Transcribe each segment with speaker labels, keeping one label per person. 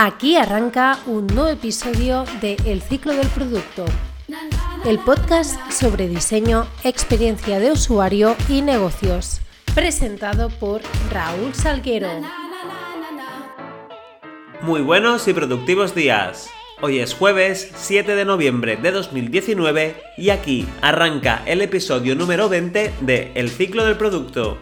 Speaker 1: Aquí arranca un nuevo episodio de El ciclo del producto, el podcast sobre diseño, experiencia de usuario y negocios, presentado por Raúl Salguero.
Speaker 2: Muy buenos y productivos días. Hoy es jueves 7 de noviembre de 2019 y aquí arranca el episodio número 20 de El ciclo del producto.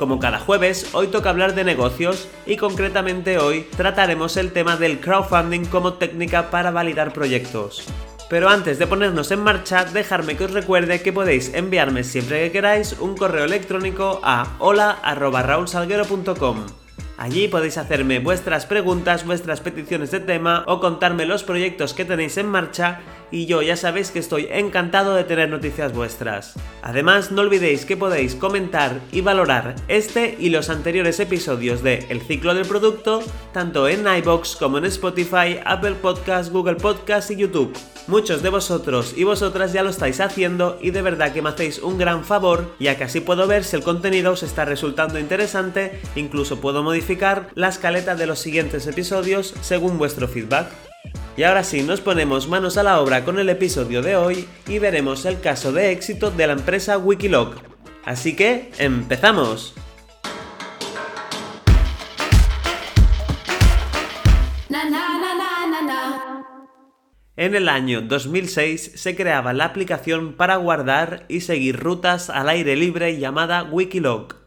Speaker 2: Como cada jueves, hoy toca hablar de negocios y concretamente hoy trataremos el tema del crowdfunding como técnica para validar proyectos. Pero antes de ponernos en marcha, dejarme que os recuerde que podéis enviarme siempre que queráis un correo electrónico a hola.raulsalguero.com. Allí podéis hacerme vuestras preguntas, vuestras peticiones de tema o contarme los proyectos que tenéis en marcha y yo ya sabéis que estoy encantado de tener noticias vuestras. Además, no olvidéis que podéis comentar y valorar este y los anteriores episodios de El ciclo del producto, tanto en iBox como en Spotify, Apple Podcasts, Google Podcasts y YouTube. Muchos de vosotros y vosotras ya lo estáis haciendo y de verdad que me hacéis un gran favor, ya que así puedo ver si el contenido os está resultando interesante, incluso puedo modificar la escaleta de los siguientes episodios según vuestro feedback. Y ahora sí, nos ponemos manos a la obra con el episodio de hoy y veremos el caso de éxito de la empresa Wikiloc. Así que, ¡empezamos! En el año 2006 se creaba la aplicación para guardar y seguir rutas al aire libre llamada Wikiloc.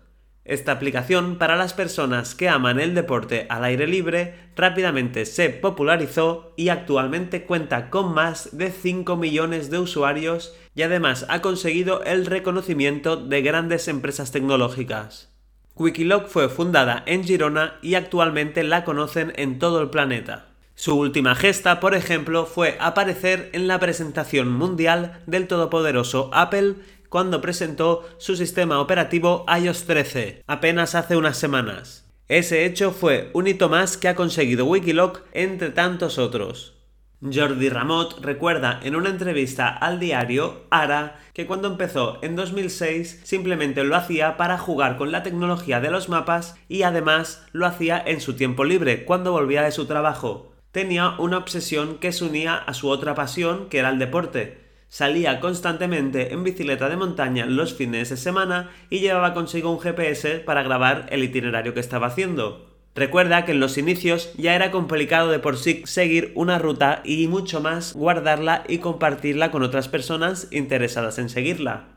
Speaker 2: Esta aplicación para las personas que aman el deporte al aire libre rápidamente se popularizó y actualmente cuenta con más de 5 millones de usuarios y además ha conseguido el reconocimiento de grandes empresas tecnológicas. Wikiloc fue fundada en Girona y actualmente la conocen en todo el planeta. Su última gesta, por ejemplo, fue aparecer en la presentación mundial del todopoderoso Apple cuando presentó su sistema operativo iOS 13, apenas hace unas semanas. Ese hecho fue un hito más que ha conseguido Wikiloc entre tantos otros. Jordi Ramot recuerda en una entrevista al diario Ara que cuando empezó en 2006 simplemente lo hacía para jugar con la tecnología de los mapas y además lo hacía en su tiempo libre cuando volvía de su trabajo. Tenía una obsesión que se unía a su otra pasión que era el deporte, Salía constantemente en bicicleta de montaña los fines de semana y llevaba consigo un GPS para grabar el itinerario que estaba haciendo. Recuerda que en los inicios ya era complicado de por sí seguir una ruta y mucho más guardarla y compartirla con otras personas interesadas en seguirla.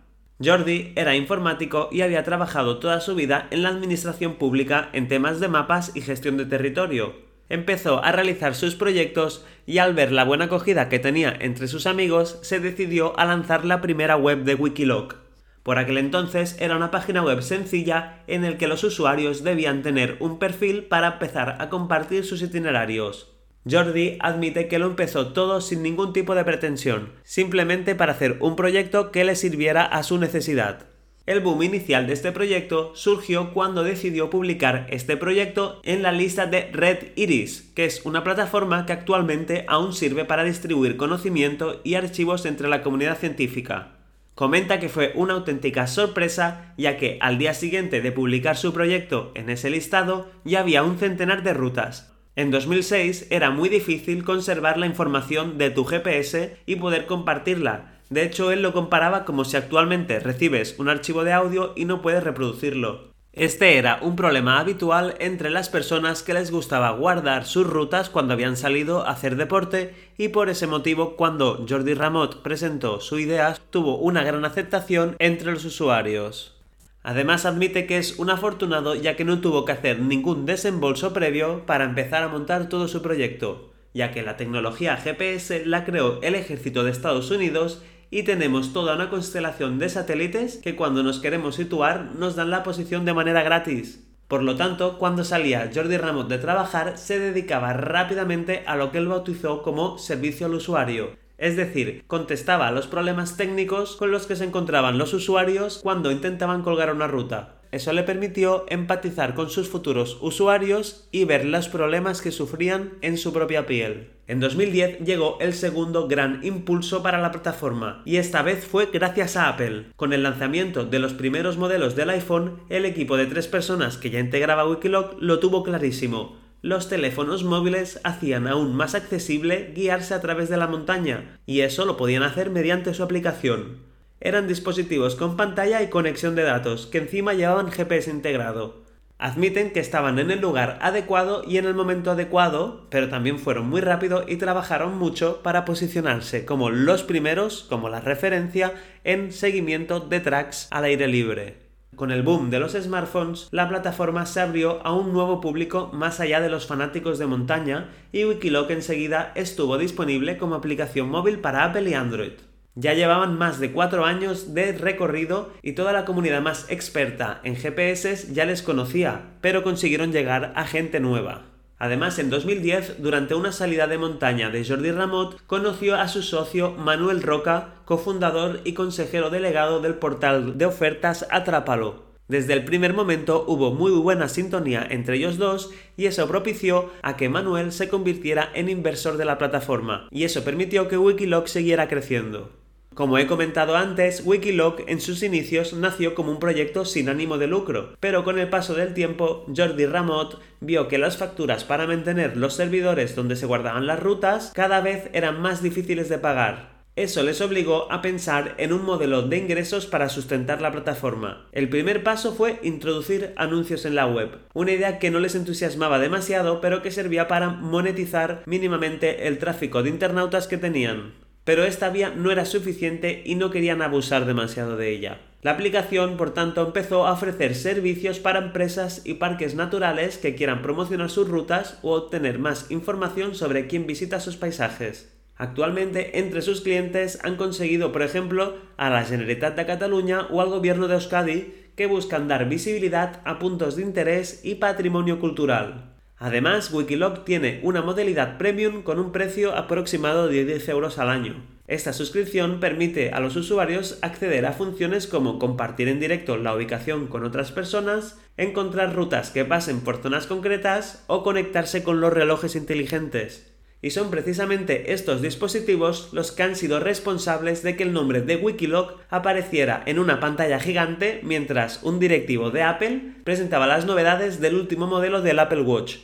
Speaker 2: Jordi era informático y había trabajado toda su vida en la administración pública en temas de mapas y gestión de territorio, empezó a realizar sus proyectos y al ver la buena acogida que tenía entre sus amigos, se decidió a lanzar la primera web de Wikiloc. Por aquel entonces era una página web sencilla en el que los usuarios debían tener un perfil para empezar a compartir sus itinerarios. Jordi admite que lo empezó todo sin ningún tipo de pretensión, simplemente para hacer un proyecto que le sirviera a su necesidad. El boom inicial de este proyecto surgió cuando decidió publicar este proyecto en la lista de Red Iris, que es una plataforma que actualmente aún sirve para distribuir conocimiento y archivos entre la comunidad científica. Comenta que fue una auténtica sorpresa ya que al día siguiente de publicar su proyecto en ese listado ya había un centenar de rutas. En 2006 era muy difícil conservar la información de tu GPS y poder compartirla, de hecho, él lo comparaba como si actualmente recibes un archivo de audio y no puedes reproducirlo. Este era un problema habitual entre las personas que les gustaba guardar sus rutas cuando habían salido a hacer deporte y por ese motivo cuando Jordi Ramot presentó su idea tuvo una gran aceptación entre los usuarios. Además admite que es un afortunado ya que no tuvo que hacer ningún desembolso previo para empezar a montar todo su proyecto, ya que la tecnología GPS la creó el ejército de Estados Unidos y tenemos toda una constelación de satélites que cuando nos queremos situar nos dan la posición de manera gratis. Por lo tanto, cuando salía Jordi Ramos de trabajar, se dedicaba rápidamente a lo que él bautizó como servicio al usuario. Es decir, contestaba a los problemas técnicos con los que se encontraban los usuarios cuando intentaban colgar una ruta. Eso le permitió empatizar con sus futuros usuarios y ver los problemas que sufrían en su propia piel. En 2010 llegó el segundo gran impulso para la plataforma, y esta vez fue gracias a Apple. Con el lanzamiento de los primeros modelos del iPhone, el equipo de tres personas que ya integraba Wikiloc lo tuvo clarísimo. los teléfonos móviles hacían aún más accesible guiarse a través de la montaña, y eso lo podían hacer mediante su aplicación. Eran dispositivos con pantalla y conexión de datos, que encima llevaban GPS integrado. Admiten que estaban en el lugar adecuado y en el momento adecuado, pero también fueron muy rápido y trabajaron mucho para posicionarse como los primeros, como la referencia, en seguimiento de tracks al aire libre. Con el boom de los smartphones, la plataforma se abrió a un nuevo público más allá de los fanáticos de montaña y Wikiloc enseguida estuvo disponible como aplicación móvil para Apple y Android. Ya llevaban más de cuatro años de recorrido y toda la comunidad más experta en GPS ya les conocía, pero consiguieron llegar a gente nueva. Además, en 2010, durante una salida de montaña de Jordi Ramot, conoció a su socio Manuel Roca, cofundador y consejero delegado del portal de ofertas Atrápalo. Desde el primer momento hubo muy buena sintonía entre ellos dos y eso propició a que Manuel se convirtiera en inversor de la plataforma, y eso permitió que Wikiloc siguiera creciendo. Como he comentado antes, Wikiloc en sus inicios nació como un proyecto sin ánimo de lucro, pero con el paso del tiempo, Jordi Ramot vio que las facturas para mantener los servidores donde se guardaban las rutas cada vez eran más difíciles de pagar. Eso les obligó a pensar en un modelo de ingresos para sustentar la plataforma. El primer paso fue introducir anuncios en la web, una idea que no les entusiasmaba demasiado pero que servía para monetizar mínimamente el tráfico de internautas que tenían pero esta vía no era suficiente y no querían abusar demasiado de ella. La aplicación, por tanto, empezó a ofrecer servicios para empresas y parques naturales que quieran promocionar sus rutas o obtener más información sobre quién visita sus paisajes. Actualmente, entre sus clientes han conseguido, por ejemplo, a la Generalitat de Cataluña o al gobierno de Euskadi, que buscan dar visibilidad a puntos de interés y patrimonio cultural. Además, Wikiloc tiene una modalidad premium con un precio aproximado de 10 euros al año. Esta suscripción permite a los usuarios acceder a funciones como compartir en directo la ubicación con otras personas, encontrar rutas que pasen por zonas concretas o conectarse con los relojes inteligentes. Y son precisamente estos dispositivos los que han sido responsables de que el nombre de Wikiloc apareciera en una pantalla gigante mientras un directivo de Apple presentaba las novedades del último modelo del Apple Watch.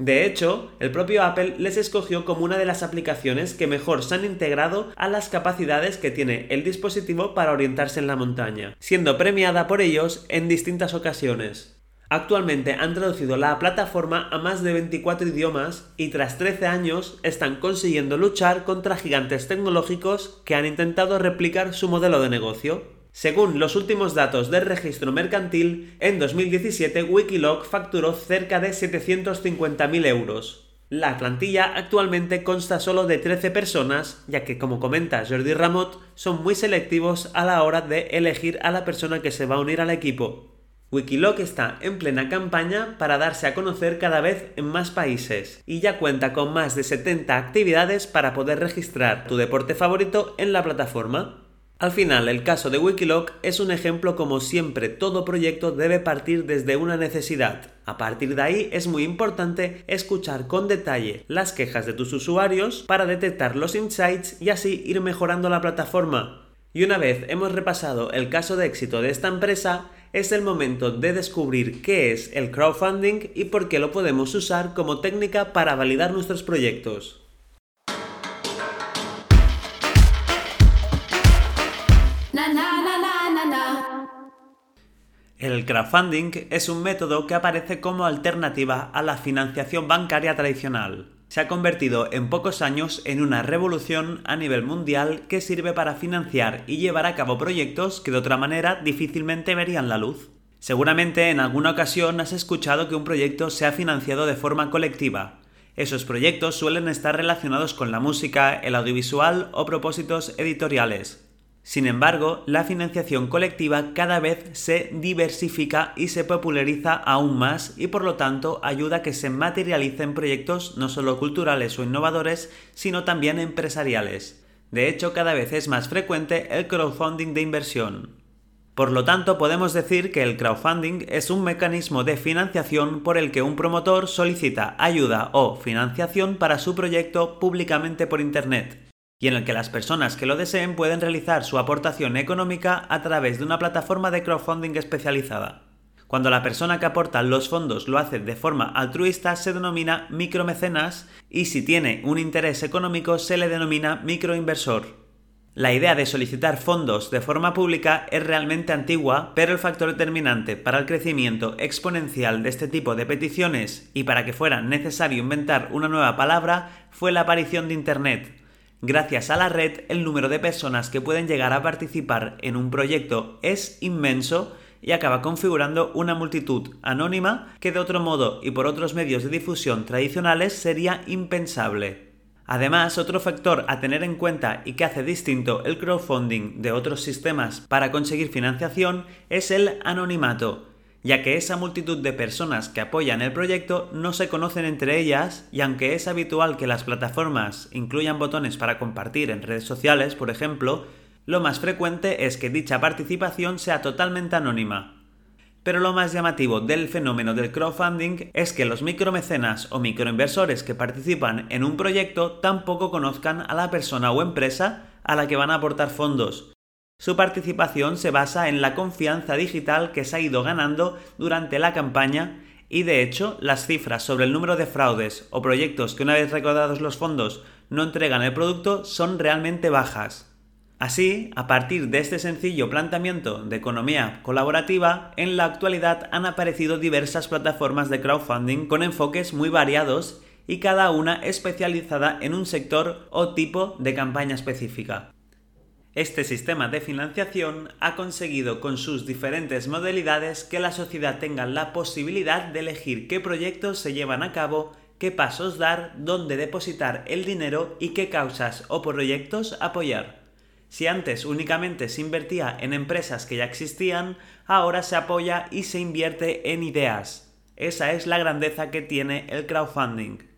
Speaker 2: De hecho, el propio Apple les escogió como una de las aplicaciones que mejor se han integrado a las capacidades que tiene el dispositivo para orientarse en la montaña, siendo premiada por ellos en distintas ocasiones. Actualmente han traducido la plataforma a más de 24 idiomas y tras 13 años están consiguiendo luchar contra gigantes tecnológicos que han intentado replicar su modelo de negocio. Según los últimos datos del registro mercantil, en 2017 Wikiloc facturó cerca de 750.000 euros. La plantilla actualmente consta solo de 13 personas, ya que como comenta Jordi Ramot, son muy selectivos a la hora de elegir a la persona que se va a unir al equipo. Wikiloc está en plena campaña para darse a conocer cada vez en más países y ya cuenta con más de 70 actividades para poder registrar tu deporte favorito en la plataforma. Al final, el caso de Wikiloc es un ejemplo como siempre todo proyecto debe partir desde una necesidad. A partir de ahí es muy importante escuchar con detalle las quejas de tus usuarios para detectar los insights y así ir mejorando la plataforma. Y una vez hemos repasado el caso de éxito de esta empresa, es el momento de descubrir qué es el crowdfunding y por qué lo podemos usar como técnica para validar nuestros proyectos. El crowdfunding es un método que aparece como alternativa a la financiación bancaria tradicional se ha convertido en pocos años en una revolución a nivel mundial que sirve para financiar y llevar a cabo proyectos que de otra manera difícilmente verían la luz. Seguramente en alguna ocasión has escuchado que un proyecto se ha financiado de forma colectiva. Esos proyectos suelen estar relacionados con la música, el audiovisual o propósitos editoriales. Sin embargo, la financiación colectiva cada vez se diversifica y se populariza aún más y por lo tanto ayuda a que se materialicen proyectos no solo culturales o innovadores, sino también empresariales. De hecho, cada vez es más frecuente el crowdfunding de inversión. Por lo tanto, podemos decir que el crowdfunding es un mecanismo de financiación por el que un promotor solicita ayuda o financiación para su proyecto públicamente por Internet y en el que las personas que lo deseen pueden realizar su aportación económica a través de una plataforma de crowdfunding especializada. Cuando la persona que aporta los fondos lo hace de forma altruista se denomina micromecenas y si tiene un interés económico se le denomina microinversor. La idea de solicitar fondos de forma pública es realmente antigua, pero el factor determinante para el crecimiento exponencial de este tipo de peticiones y para que fuera necesario inventar una nueva palabra fue la aparición de Internet. Gracias a la red, el número de personas que pueden llegar a participar en un proyecto es inmenso y acaba configurando una multitud anónima que de otro modo y por otros medios de difusión tradicionales sería impensable. Además, otro factor a tener en cuenta y que hace distinto el crowdfunding de otros sistemas para conseguir financiación es el anonimato, ya que esa multitud de personas que apoyan el proyecto no se conocen entre ellas y aunque es habitual que las plataformas incluyan botones para compartir en redes sociales, por ejemplo, lo más frecuente es que dicha participación sea totalmente anónima. Pero lo más llamativo del fenómeno del crowdfunding es que los micromecenas o microinversores que participan en un proyecto tampoco conozcan a la persona o empresa a la que van a aportar fondos. Su participación se basa en la confianza digital que se ha ido ganando durante la campaña y de hecho las cifras sobre el número de fraudes o proyectos que una vez recaudados los fondos no entregan el producto son realmente bajas. Así, a partir de este sencillo planteamiento de economía colaborativa, en la actualidad han aparecido diversas plataformas de crowdfunding con enfoques muy variados y cada una especializada en un sector o tipo de campaña específica. Este sistema de financiación ha conseguido con sus diferentes modalidades que la sociedad tenga la posibilidad de elegir qué proyectos se llevan a cabo, qué pasos dar, dónde depositar el dinero y qué causas o proyectos apoyar. Si antes únicamente se invertía en empresas que ya existían, ahora se apoya y se invierte en ideas. Esa es la grandeza que tiene el crowdfunding.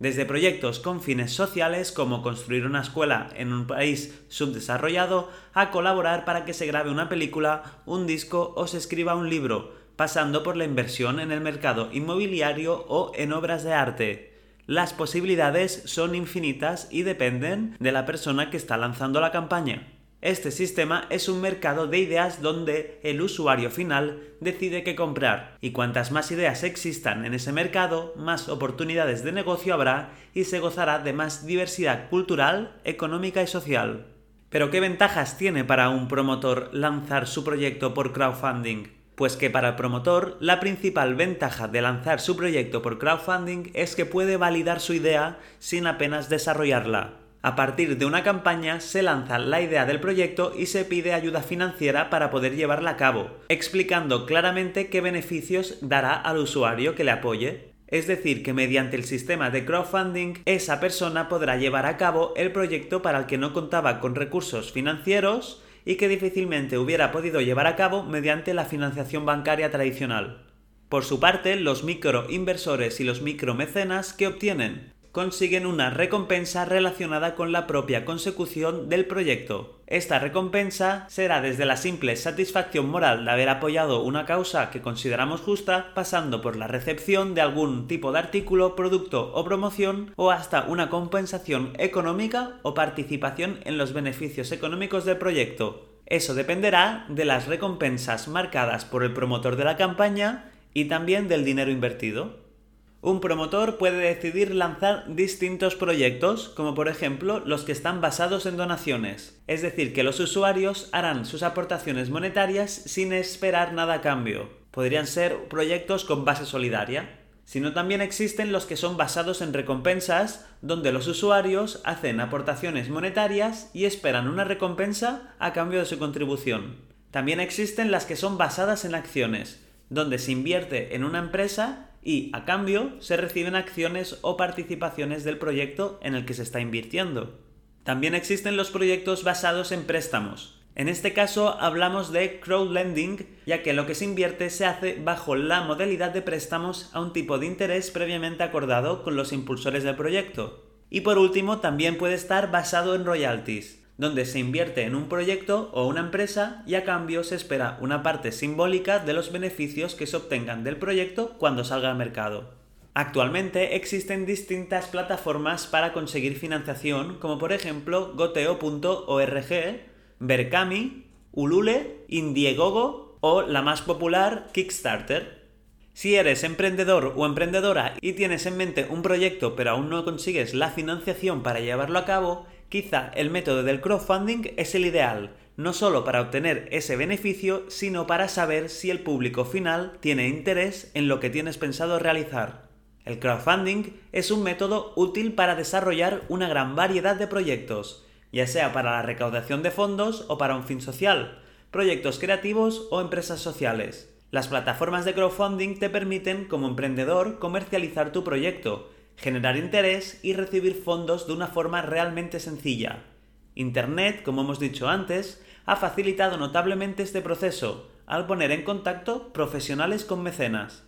Speaker 2: Desde proyectos con fines sociales como construir una escuela en un país subdesarrollado a colaborar para que se grabe una película, un disco o se escriba un libro, pasando por la inversión en el mercado inmobiliario o en obras de arte. Las posibilidades son infinitas y dependen de la persona que está lanzando la campaña. Este sistema es un mercado de ideas donde el usuario final decide qué comprar y cuantas más ideas existan en ese mercado, más oportunidades de negocio habrá y se gozará de más diversidad cultural, económica y social. Pero ¿qué ventajas tiene para un promotor lanzar su proyecto por crowdfunding? Pues que para el promotor la principal ventaja de lanzar su proyecto por crowdfunding es que puede validar su idea sin apenas desarrollarla. A partir de una campaña se lanza la idea del proyecto y se pide ayuda financiera para poder llevarla a cabo, explicando claramente qué beneficios dará al usuario que le apoye. Es decir, que mediante el sistema de crowdfunding esa persona podrá llevar a cabo el proyecto para el que no contaba con recursos financieros y que difícilmente hubiera podido llevar a cabo mediante la financiación bancaria tradicional. Por su parte, los microinversores y los micromecenas que obtienen consiguen una recompensa relacionada con la propia consecución del proyecto. Esta recompensa será desde la simple satisfacción moral de haber apoyado una causa que consideramos justa, pasando por la recepción de algún tipo de artículo, producto o promoción, o hasta una compensación económica o participación en los beneficios económicos del proyecto. Eso dependerá de las recompensas marcadas por el promotor de la campaña y también del dinero invertido. Un promotor puede decidir lanzar distintos proyectos, como por ejemplo los que están basados en donaciones, es decir, que los usuarios harán sus aportaciones monetarias sin esperar nada a cambio. Podrían ser proyectos con base solidaria, sino también existen los que son basados en recompensas, donde los usuarios hacen aportaciones monetarias y esperan una recompensa a cambio de su contribución. También existen las que son basadas en acciones, donde se invierte en una empresa y, a cambio, se reciben acciones o participaciones del proyecto en el que se está invirtiendo. También existen los proyectos basados en préstamos. En este caso hablamos de crowdlending, ya que lo que se invierte se hace bajo la modalidad de préstamos a un tipo de interés previamente acordado con los impulsores del proyecto. Y por último, también puede estar basado en royalties donde se invierte en un proyecto o una empresa y a cambio se espera una parte simbólica de los beneficios que se obtengan del proyecto cuando salga al mercado. Actualmente existen distintas plataformas para conseguir financiación, como por ejemplo goteo.org, Berkami, Ulule, Indiegogo o la más popular, Kickstarter. Si eres emprendedor o emprendedora y tienes en mente un proyecto pero aún no consigues la financiación para llevarlo a cabo, quizá el método del crowdfunding es el ideal, no solo para obtener ese beneficio, sino para saber si el público final tiene interés en lo que tienes pensado realizar. El crowdfunding es un método útil para desarrollar una gran variedad de proyectos, ya sea para la recaudación de fondos o para un fin social, proyectos creativos o empresas sociales. Las plataformas de crowdfunding te permiten, como emprendedor, comercializar tu proyecto, generar interés y recibir fondos de una forma realmente sencilla. Internet, como hemos dicho antes, ha facilitado notablemente este proceso al poner en contacto profesionales con mecenas.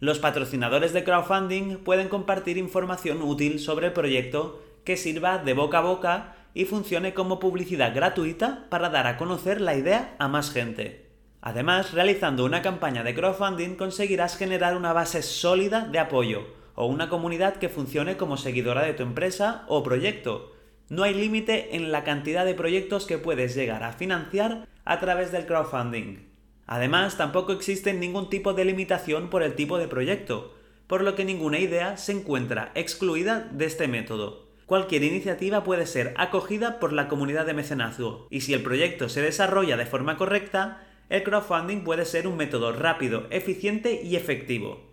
Speaker 2: Los patrocinadores de crowdfunding pueden compartir información útil sobre el proyecto que sirva de boca a boca y funcione como publicidad gratuita para dar a conocer la idea a más gente. Además, realizando una campaña de crowdfunding conseguirás generar una base sólida de apoyo o una comunidad que funcione como seguidora de tu empresa o proyecto. No hay límite en la cantidad de proyectos que puedes llegar a financiar a través del crowdfunding. Además, tampoco existe ningún tipo de limitación por el tipo de proyecto, por lo que ninguna idea se encuentra excluida de este método. Cualquier iniciativa puede ser acogida por la comunidad de mecenazgo, y si el proyecto se desarrolla de forma correcta, el crowdfunding puede ser un método rápido, eficiente y efectivo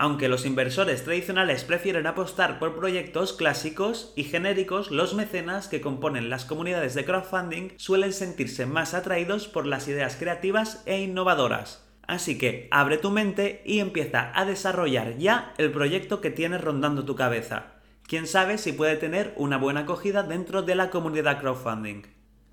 Speaker 2: aunque los inversores tradicionales prefieren apostar por proyectos clásicos y genéricos, los mecenas que componen las comunidades de crowdfunding suelen sentirse más atraídos por las ideas creativas e innovadoras. Así que abre tu mente y empieza a desarrollar ya el proyecto que tienes rondando tu cabeza. Quién sabe si puede tener una buena acogida dentro de la comunidad crowdfunding.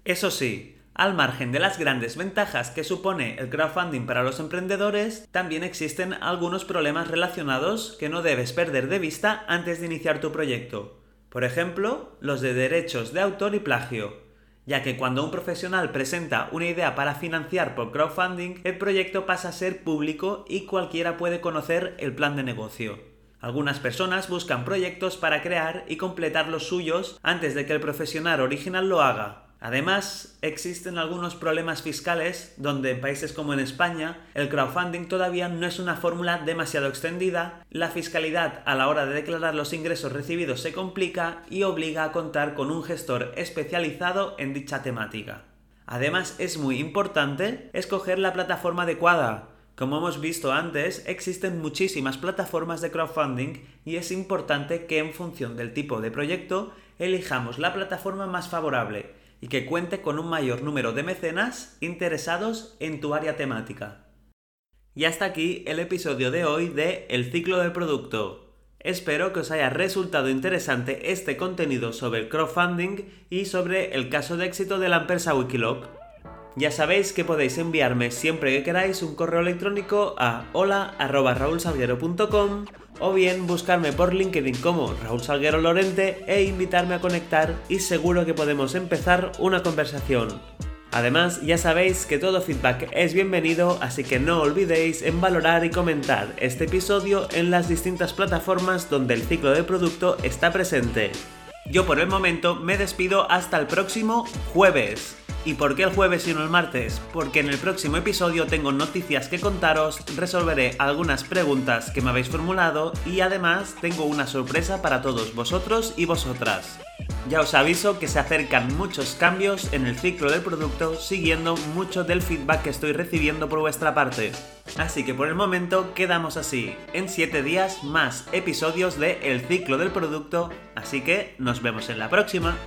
Speaker 2: Eso sí, al margen de las grandes ventajas que supone el crowdfunding para los emprendedores, también existen algunos problemas relacionados que no debes perder de vista antes de iniciar tu proyecto. Por ejemplo, los de derechos de autor y plagio, ya que cuando un profesional presenta una idea para financiar por crowdfunding, el proyecto pasa a ser público y cualquiera puede conocer el plan de negocio. Algunas personas buscan proyectos para crear y completar los suyos antes de que el profesional original lo haga, Además, existen algunos problemas fiscales donde en países como en España el crowdfunding todavía no es una fórmula demasiado extendida, la fiscalidad a la hora de declarar los ingresos recibidos se complica y obliga a contar con un gestor especializado en dicha temática. Además, es muy importante escoger la plataforma adecuada. Como hemos visto antes, existen muchísimas plataformas de crowdfunding y es importante que en función del tipo de proyecto elijamos la plataforma más favorable y que cuente con un mayor número de mecenas interesados en tu área temática. Y hasta aquí el episodio de hoy de El ciclo del producto. Espero que os haya resultado interesante este contenido sobre el crowdfunding y sobre el caso de éxito de la empresa Wikiloc. Ya sabéis que podéis enviarme siempre que queráis un correo electrónico a hola.raulsalguero.com o bien buscarme por LinkedIn como Raúl Salguero Lorente e invitarme a conectar y seguro que podemos empezar una conversación. Además, ya sabéis que todo feedback es bienvenido, así que no olvidéis en valorar y comentar este episodio en las distintas plataformas donde el ciclo de producto está presente. Yo por el momento me despido hasta el próximo jueves. ¿Y por qué el jueves y no el martes? Porque en el próximo episodio tengo noticias que contaros, resolveré algunas preguntas que me habéis formulado y además tengo una sorpresa para todos vosotros y vosotras. Ya os aviso que se acercan muchos cambios en el ciclo del producto siguiendo mucho del feedback que estoy recibiendo por vuestra parte. Así que por el momento quedamos así. En 7 días más episodios de El ciclo del producto. Así que nos vemos en la próxima.